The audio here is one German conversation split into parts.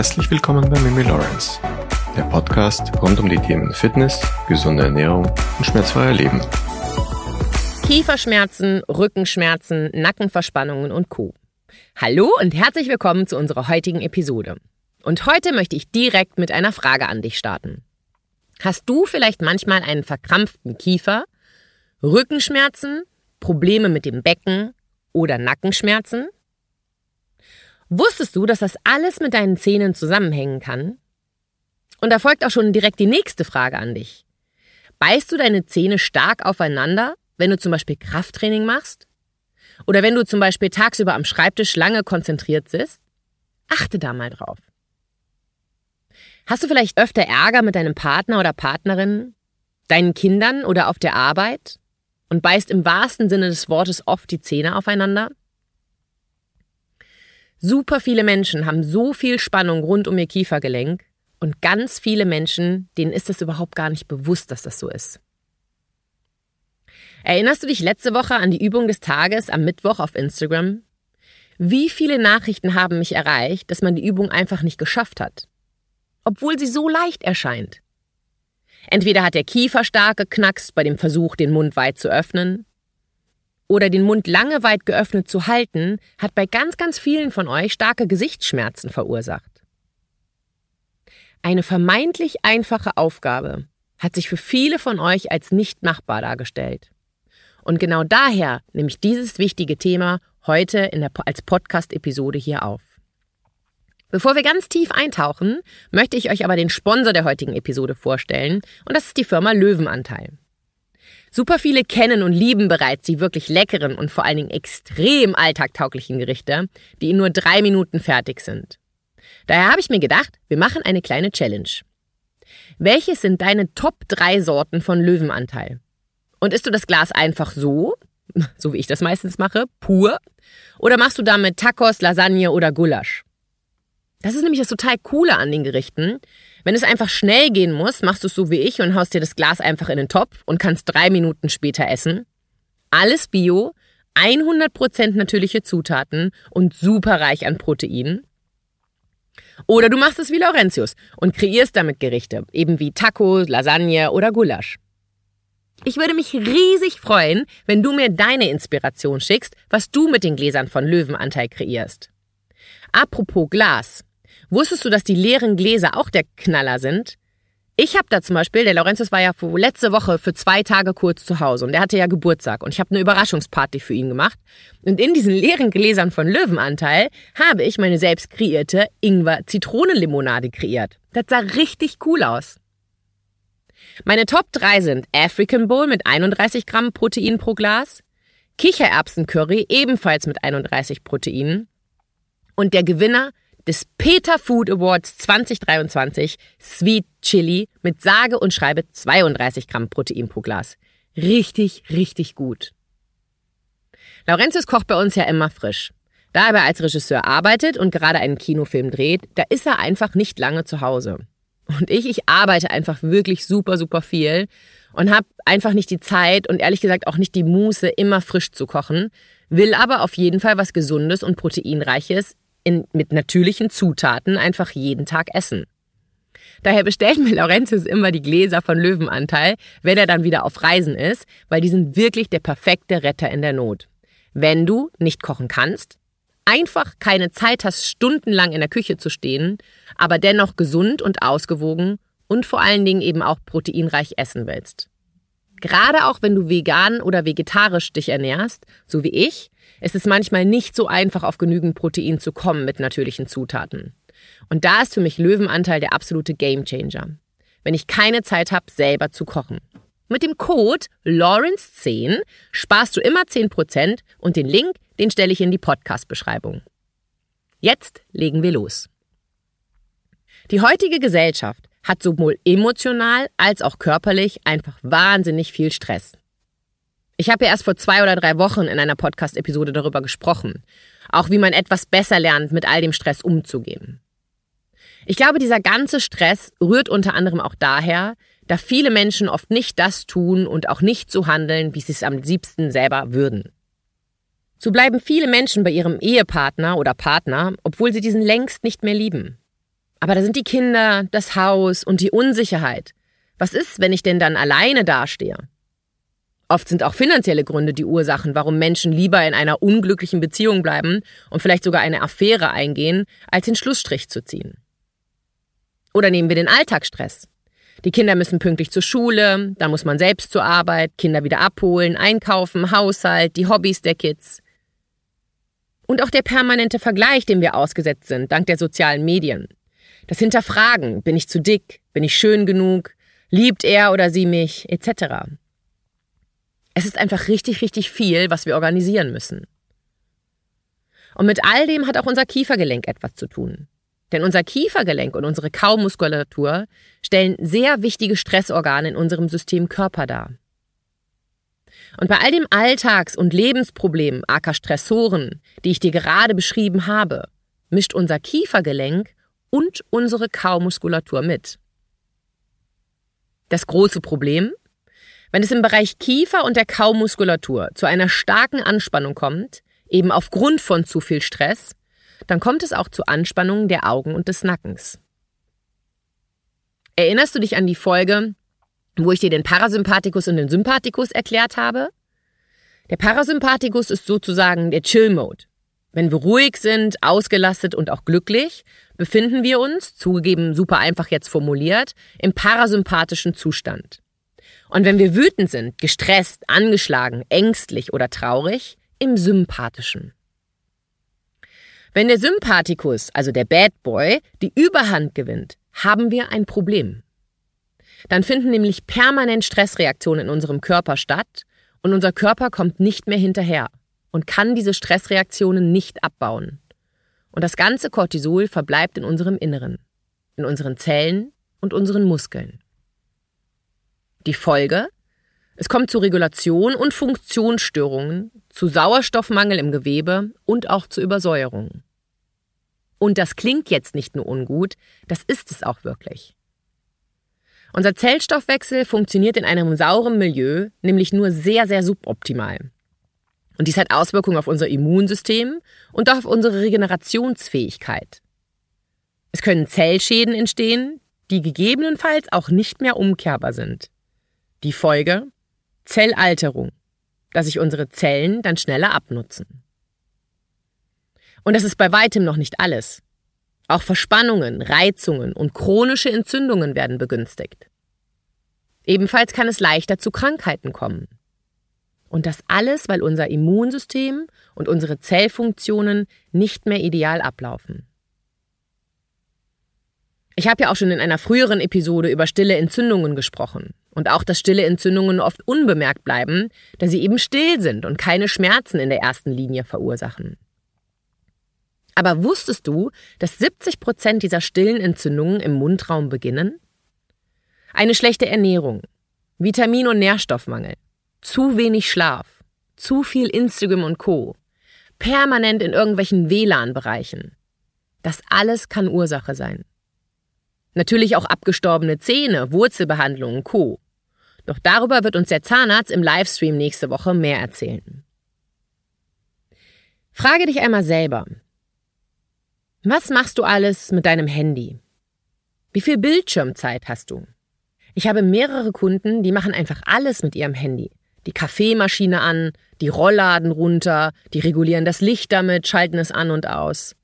Herzlich willkommen bei Mimi Lawrence, der Podcast rund um die Themen Fitness, gesunde Ernährung und schmerzfreier Leben. Kieferschmerzen, Rückenschmerzen, Nackenverspannungen und Co. Hallo und herzlich willkommen zu unserer heutigen Episode. Und heute möchte ich direkt mit einer Frage an dich starten. Hast du vielleicht manchmal einen verkrampften Kiefer, Rückenschmerzen, Probleme mit dem Becken oder Nackenschmerzen? Wusstest du, dass das alles mit deinen Zähnen zusammenhängen kann? Und da folgt auch schon direkt die nächste Frage an dich. Beißt du deine Zähne stark aufeinander, wenn du zum Beispiel Krafttraining machst? Oder wenn du zum Beispiel tagsüber am Schreibtisch lange konzentriert sitzt? Achte da mal drauf. Hast du vielleicht öfter Ärger mit deinem Partner oder Partnerin, deinen Kindern oder auf der Arbeit und beißt im wahrsten Sinne des Wortes oft die Zähne aufeinander? Super viele Menschen haben so viel Spannung rund um ihr Kiefergelenk und ganz viele Menschen, denen ist es überhaupt gar nicht bewusst, dass das so ist. Erinnerst du dich letzte Woche an die Übung des Tages am Mittwoch auf Instagram? Wie viele Nachrichten haben mich erreicht, dass man die Übung einfach nicht geschafft hat? Obwohl sie so leicht erscheint. Entweder hat der Kiefer stark geknackst bei dem Versuch, den Mund weit zu öffnen, oder den Mund lange weit geöffnet zu halten, hat bei ganz, ganz vielen von euch starke Gesichtsschmerzen verursacht. Eine vermeintlich einfache Aufgabe hat sich für viele von euch als nicht machbar dargestellt. Und genau daher nehme ich dieses wichtige Thema heute der, als Podcast-Episode hier auf. Bevor wir ganz tief eintauchen, möchte ich euch aber den Sponsor der heutigen Episode vorstellen, und das ist die Firma Löwenanteil. Super viele kennen und lieben bereits die wirklich leckeren und vor allen Dingen extrem alltagtauglichen Gerichte, die in nur drei Minuten fertig sind. Daher habe ich mir gedacht, wir machen eine kleine Challenge. Welches sind deine Top 3 Sorten von Löwenanteil? Und isst du das Glas einfach so, so wie ich das meistens mache, pur? Oder machst du damit Tacos, Lasagne oder Gulasch? Das ist nämlich das total Coole an den Gerichten. Wenn es einfach schnell gehen muss, machst du es so wie ich und haust dir das Glas einfach in den Topf und kannst drei Minuten später essen. Alles Bio, 100% natürliche Zutaten und super reich an Proteinen. Oder du machst es wie Laurentius und kreierst damit Gerichte, eben wie Taco, Lasagne oder Gulasch. Ich würde mich riesig freuen, wenn du mir deine Inspiration schickst, was du mit den Gläsern von Löwenanteil kreierst. Apropos Glas. Wusstest du, dass die leeren Gläser auch der Knaller sind? Ich habe da zum Beispiel, der Laurentius war ja letzte Woche für zwei Tage kurz zu Hause und der hatte ja Geburtstag und ich habe eine Überraschungsparty für ihn gemacht. Und in diesen leeren Gläsern von Löwenanteil habe ich meine selbst kreierte Ingwer-Zitronenlimonade kreiert. Das sah richtig cool aus. Meine Top 3 sind African Bowl mit 31 Gramm Protein pro Glas, Kichererbsen-Curry ebenfalls mit 31 Proteinen und der Gewinner des Peter Food Awards 2023 Sweet Chili mit sage und schreibe 32 Gramm Protein pro Glas. Richtig, richtig gut. Laurentius kocht bei uns ja immer frisch. Da er als Regisseur arbeitet und gerade einen Kinofilm dreht, da ist er einfach nicht lange zu Hause. Und ich, ich arbeite einfach wirklich super, super viel und habe einfach nicht die Zeit und ehrlich gesagt auch nicht die Muße, immer frisch zu kochen, will aber auf jeden Fall was Gesundes und Proteinreiches in, mit natürlichen Zutaten einfach jeden Tag essen. Daher bestellt mir Laurentius immer die Gläser von Löwenanteil, wenn er dann wieder auf Reisen ist, weil die sind wirklich der perfekte Retter in der Not. Wenn du nicht kochen kannst, einfach keine Zeit hast, stundenlang in der Küche zu stehen, aber dennoch gesund und ausgewogen und vor allen Dingen eben auch proteinreich essen willst. Gerade auch wenn du vegan oder vegetarisch dich ernährst, so wie ich, ist es manchmal nicht so einfach, auf genügend Protein zu kommen mit natürlichen Zutaten. Und da ist für mich Löwenanteil der absolute Gamechanger. Wenn ich keine Zeit habe, selber zu kochen. Mit dem Code Lawrence10 sparst du immer 10% und den Link, den stelle ich in die Podcast-Beschreibung. Jetzt legen wir los. Die heutige Gesellschaft hat sowohl emotional als auch körperlich einfach wahnsinnig viel Stress. Ich habe ja erst vor zwei oder drei Wochen in einer Podcast-Episode darüber gesprochen. Auch wie man etwas besser lernt, mit all dem Stress umzugehen. Ich glaube, dieser ganze Stress rührt unter anderem auch daher, da viele Menschen oft nicht das tun und auch nicht so handeln, wie sie es am liebsten selber würden. So bleiben viele Menschen bei ihrem Ehepartner oder Partner, obwohl sie diesen längst nicht mehr lieben. Aber da sind die Kinder, das Haus und die Unsicherheit. Was ist, wenn ich denn dann alleine dastehe? Oft sind auch finanzielle Gründe die Ursachen, warum Menschen lieber in einer unglücklichen Beziehung bleiben und vielleicht sogar eine Affäre eingehen, als den Schlussstrich zu ziehen. Oder nehmen wir den Alltagsstress. Die Kinder müssen pünktlich zur Schule, dann muss man selbst zur Arbeit, Kinder wieder abholen, einkaufen, Haushalt, die Hobbys der Kids. Und auch der permanente Vergleich, dem wir ausgesetzt sind, dank der sozialen Medien. Das Hinterfragen, bin ich zu dick, bin ich schön genug, liebt er oder sie mich, etc. Es ist einfach richtig, richtig viel, was wir organisieren müssen. Und mit all dem hat auch unser Kiefergelenk etwas zu tun. Denn unser Kiefergelenk und unsere Kaumuskulatur stellen sehr wichtige Stressorgane in unserem System Körper dar. Und bei all dem Alltags- und Lebensproblem, aka Stressoren, die ich dir gerade beschrieben habe, mischt unser Kiefergelenk und unsere Kaumuskulatur mit. Das große Problem? Wenn es im Bereich Kiefer und der Kaumuskulatur zu einer starken Anspannung kommt, eben aufgrund von zu viel Stress, dann kommt es auch zu Anspannungen der Augen und des Nackens. Erinnerst du dich an die Folge, wo ich dir den Parasympathikus und den Sympathikus erklärt habe? Der Parasympathikus ist sozusagen der Chill-Mode. Wenn wir ruhig sind, ausgelastet und auch glücklich, befinden wir uns, zugegeben super einfach jetzt formuliert, im parasympathischen Zustand. Und wenn wir wütend sind, gestresst, angeschlagen, ängstlich oder traurig, im sympathischen. Wenn der Sympathikus, also der Bad Boy, die Überhand gewinnt, haben wir ein Problem. Dann finden nämlich permanent Stressreaktionen in unserem Körper statt und unser Körper kommt nicht mehr hinterher und kann diese Stressreaktionen nicht abbauen. Und das ganze Cortisol verbleibt in unserem Inneren, in unseren Zellen und unseren Muskeln. Die Folge? Es kommt zu Regulation und Funktionsstörungen, zu Sauerstoffmangel im Gewebe und auch zu Übersäuerung. Und das klingt jetzt nicht nur ungut, das ist es auch wirklich. Unser Zellstoffwechsel funktioniert in einem sauren Milieu nämlich nur sehr, sehr suboptimal. Und dies hat Auswirkungen auf unser Immunsystem und auch auf unsere Regenerationsfähigkeit. Es können Zellschäden entstehen, die gegebenenfalls auch nicht mehr umkehrbar sind. Die Folge? Zellalterung, dass sich unsere Zellen dann schneller abnutzen. Und das ist bei weitem noch nicht alles. Auch Verspannungen, Reizungen und chronische Entzündungen werden begünstigt. Ebenfalls kann es leichter zu Krankheiten kommen. Und das alles, weil unser Immunsystem und unsere Zellfunktionen nicht mehr ideal ablaufen. Ich habe ja auch schon in einer früheren Episode über stille Entzündungen gesprochen und auch, dass stille Entzündungen oft unbemerkt bleiben, da sie eben still sind und keine Schmerzen in der ersten Linie verursachen. Aber wusstest du, dass 70 Prozent dieser stillen Entzündungen im Mundraum beginnen? Eine schlechte Ernährung, Vitamin- und Nährstoffmangel, zu wenig Schlaf, zu viel Instagram und Co., permanent in irgendwelchen WLAN-Bereichen. Das alles kann Ursache sein. Natürlich auch abgestorbene Zähne, Wurzelbehandlungen, Co. Doch darüber wird uns der Zahnarzt im Livestream nächste Woche mehr erzählen. Frage dich einmal selber. Was machst du alles mit deinem Handy? Wie viel Bildschirmzeit hast du? Ich habe mehrere Kunden, die machen einfach alles mit ihrem Handy. Die Kaffeemaschine an, die Rollladen runter, die regulieren das Licht damit, schalten es an und aus.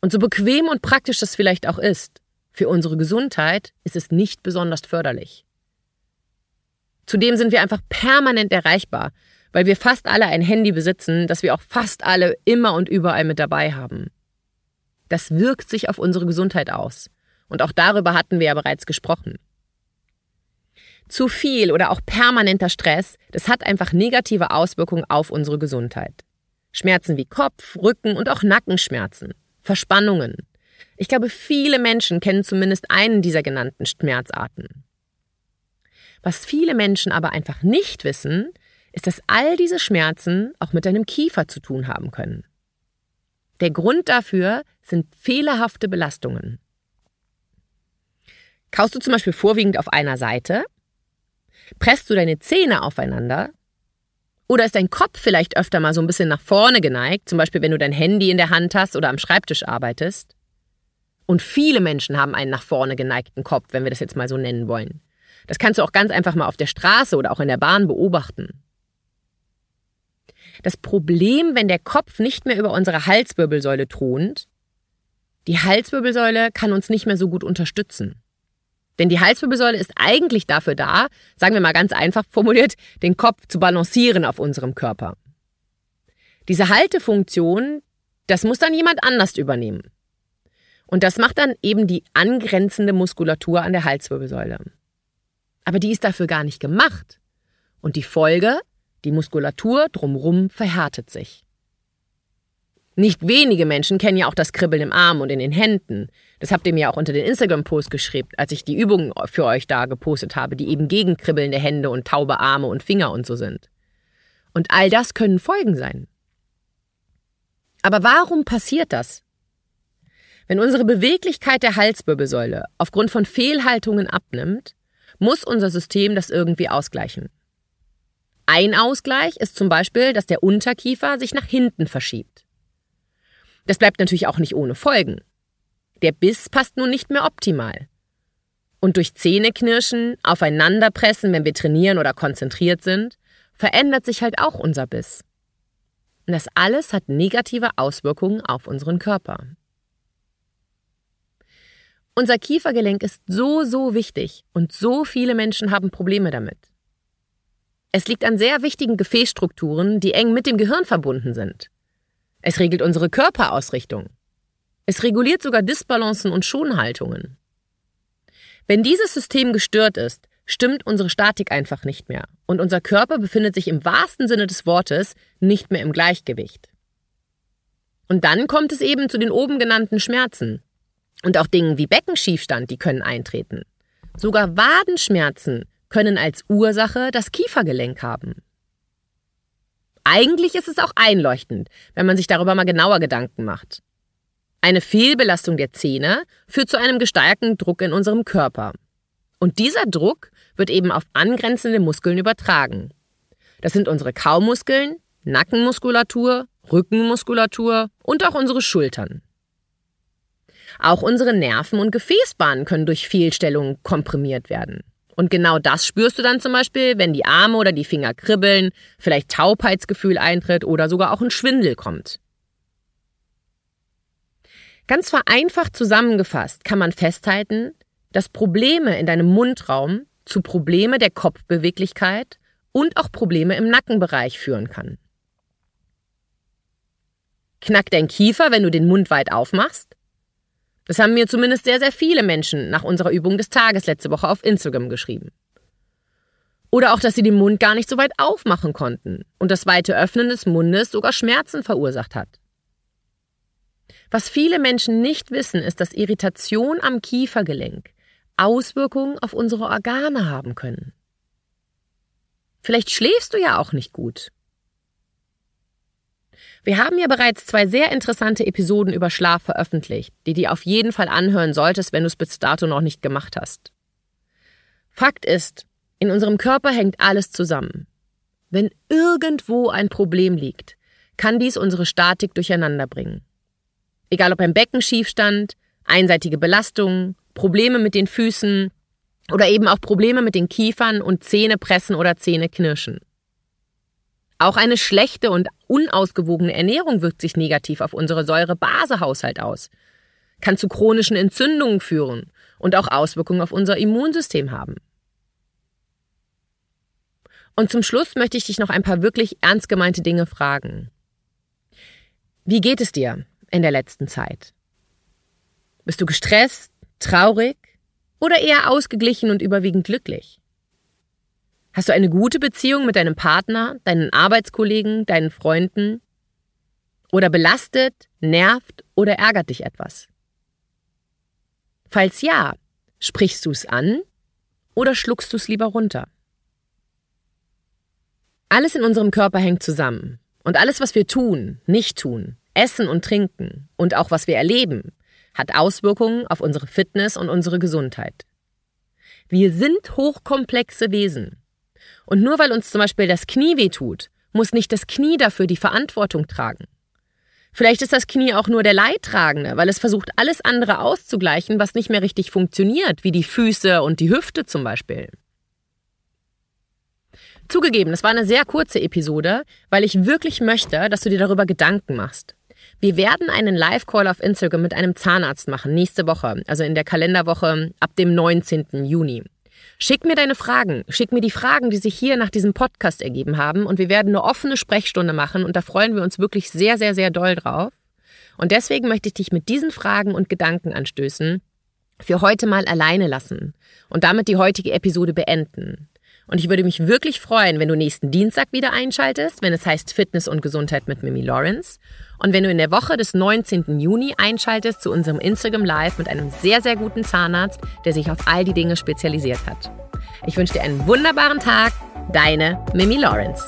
Und so bequem und praktisch das vielleicht auch ist, für unsere Gesundheit ist es nicht besonders förderlich. Zudem sind wir einfach permanent erreichbar, weil wir fast alle ein Handy besitzen, das wir auch fast alle immer und überall mit dabei haben. Das wirkt sich auf unsere Gesundheit aus. Und auch darüber hatten wir ja bereits gesprochen. Zu viel oder auch permanenter Stress, das hat einfach negative Auswirkungen auf unsere Gesundheit. Schmerzen wie Kopf, Rücken und auch Nackenschmerzen, Verspannungen, ich glaube, viele Menschen kennen zumindest einen dieser genannten Schmerzarten. Was viele Menschen aber einfach nicht wissen, ist, dass all diese Schmerzen auch mit deinem Kiefer zu tun haben können. Der Grund dafür sind fehlerhafte Belastungen. Kaust du zum Beispiel vorwiegend auf einer Seite? Presst du deine Zähne aufeinander? Oder ist dein Kopf vielleicht öfter mal so ein bisschen nach vorne geneigt, zum Beispiel wenn du dein Handy in der Hand hast oder am Schreibtisch arbeitest? Und viele Menschen haben einen nach vorne geneigten Kopf, wenn wir das jetzt mal so nennen wollen. Das kannst du auch ganz einfach mal auf der Straße oder auch in der Bahn beobachten. Das Problem, wenn der Kopf nicht mehr über unsere Halswirbelsäule thront, die Halswirbelsäule kann uns nicht mehr so gut unterstützen. Denn die Halswirbelsäule ist eigentlich dafür da, sagen wir mal ganz einfach formuliert, den Kopf zu balancieren auf unserem Körper. Diese Haltefunktion, das muss dann jemand anders übernehmen. Und das macht dann eben die angrenzende Muskulatur an der Halswirbelsäule. Aber die ist dafür gar nicht gemacht. Und die Folge, die Muskulatur drumrum verhärtet sich. Nicht wenige Menschen kennen ja auch das Kribbeln im Arm und in den Händen. Das habt ihr mir auch unter den Instagram-Post geschrieben, als ich die Übungen für euch da gepostet habe, die eben gegen kribbelnde Hände und taube Arme und Finger und so sind. Und all das können Folgen sein. Aber warum passiert das? Wenn unsere Beweglichkeit der Halswirbelsäule aufgrund von Fehlhaltungen abnimmt, muss unser System das irgendwie ausgleichen. Ein Ausgleich ist zum Beispiel, dass der Unterkiefer sich nach hinten verschiebt. Das bleibt natürlich auch nicht ohne Folgen. Der Biss passt nun nicht mehr optimal. Und durch Zähneknirschen, Aufeinanderpressen, wenn wir trainieren oder konzentriert sind, verändert sich halt auch unser Biss. Und das alles hat negative Auswirkungen auf unseren Körper. Unser Kiefergelenk ist so, so wichtig und so viele Menschen haben Probleme damit. Es liegt an sehr wichtigen Gefäßstrukturen, die eng mit dem Gehirn verbunden sind. Es regelt unsere Körperausrichtung. Es reguliert sogar Disbalancen und Schonhaltungen. Wenn dieses System gestört ist, stimmt unsere Statik einfach nicht mehr und unser Körper befindet sich im wahrsten Sinne des Wortes nicht mehr im Gleichgewicht. Und dann kommt es eben zu den oben genannten Schmerzen. Und auch Dingen wie Beckenschiefstand, die können eintreten. Sogar Wadenschmerzen können als Ursache das Kiefergelenk haben. Eigentlich ist es auch einleuchtend, wenn man sich darüber mal genauer Gedanken macht. Eine Fehlbelastung der Zähne führt zu einem gesteigerten Druck in unserem Körper. Und dieser Druck wird eben auf angrenzende Muskeln übertragen. Das sind unsere Kaumuskeln, Nackenmuskulatur, Rückenmuskulatur und auch unsere Schultern. Auch unsere Nerven und Gefäßbahnen können durch Fehlstellungen komprimiert werden. Und genau das spürst du dann zum Beispiel, wenn die Arme oder die Finger kribbeln, vielleicht Taubheitsgefühl eintritt oder sogar auch ein Schwindel kommt. Ganz vereinfacht zusammengefasst kann man festhalten, dass Probleme in deinem Mundraum zu Probleme der Kopfbeweglichkeit und auch Probleme im Nackenbereich führen kann. Knackt dein Kiefer, wenn du den Mund weit aufmachst? Das haben mir zumindest sehr, sehr viele Menschen nach unserer Übung des Tages letzte Woche auf Instagram geschrieben. Oder auch, dass sie den Mund gar nicht so weit aufmachen konnten und das weite Öffnen des Mundes sogar Schmerzen verursacht hat. Was viele Menschen nicht wissen, ist, dass Irritation am Kiefergelenk Auswirkungen auf unsere Organe haben können. Vielleicht schläfst du ja auch nicht gut wir haben ja bereits zwei sehr interessante Episoden über Schlaf veröffentlicht, die du auf jeden Fall anhören solltest, wenn du es bis dato noch nicht gemacht hast. Fakt ist, in unserem Körper hängt alles zusammen. Wenn irgendwo ein Problem liegt, kann dies unsere Statik durcheinander bringen. Egal ob ein Beckenschiefstand, einseitige Belastungen, Probleme mit den Füßen oder eben auch Probleme mit den Kiefern und Zähnepressen oder Zähneknirschen. Auch eine schlechte und unausgewogene Ernährung wirkt sich negativ auf unsere Säure-Base-Haushalt aus, kann zu chronischen Entzündungen führen und auch Auswirkungen auf unser Immunsystem haben. Und zum Schluss möchte ich dich noch ein paar wirklich ernst gemeinte Dinge fragen. Wie geht es dir in der letzten Zeit? Bist du gestresst, traurig oder eher ausgeglichen und überwiegend glücklich? Hast du eine gute Beziehung mit deinem Partner, deinen Arbeitskollegen, deinen Freunden? Oder belastet, nervt oder ärgert dich etwas? Falls ja, sprichst du es an oder schluckst du es lieber runter? Alles in unserem Körper hängt zusammen. Und alles, was wir tun, nicht tun, essen und trinken und auch was wir erleben, hat Auswirkungen auf unsere Fitness und unsere Gesundheit. Wir sind hochkomplexe Wesen und nur weil uns zum Beispiel das Knie wehtut, muss nicht das Knie dafür die Verantwortung tragen. Vielleicht ist das Knie auch nur der Leidtragende, weil es versucht, alles andere auszugleichen, was nicht mehr richtig funktioniert, wie die Füße und die Hüfte zum Beispiel. Zugegeben, es war eine sehr kurze Episode, weil ich wirklich möchte, dass du dir darüber Gedanken machst. Wir werden einen Live-Call auf Instagram mit einem Zahnarzt machen, nächste Woche, also in der Kalenderwoche ab dem 19. Juni. Schick mir deine Fragen. Schick mir die Fragen, die sich hier nach diesem Podcast ergeben haben. Und wir werden eine offene Sprechstunde machen. Und da freuen wir uns wirklich sehr, sehr, sehr doll drauf. Und deswegen möchte ich dich mit diesen Fragen und Gedankenanstößen für heute mal alleine lassen und damit die heutige Episode beenden. Und ich würde mich wirklich freuen, wenn du nächsten Dienstag wieder einschaltest, wenn es heißt Fitness und Gesundheit mit Mimi Lawrence. Und wenn du in der Woche des 19. Juni einschaltest zu unserem Instagram Live mit einem sehr, sehr guten Zahnarzt, der sich auf all die Dinge spezialisiert hat. Ich wünsche dir einen wunderbaren Tag. Deine Mimi Lawrence.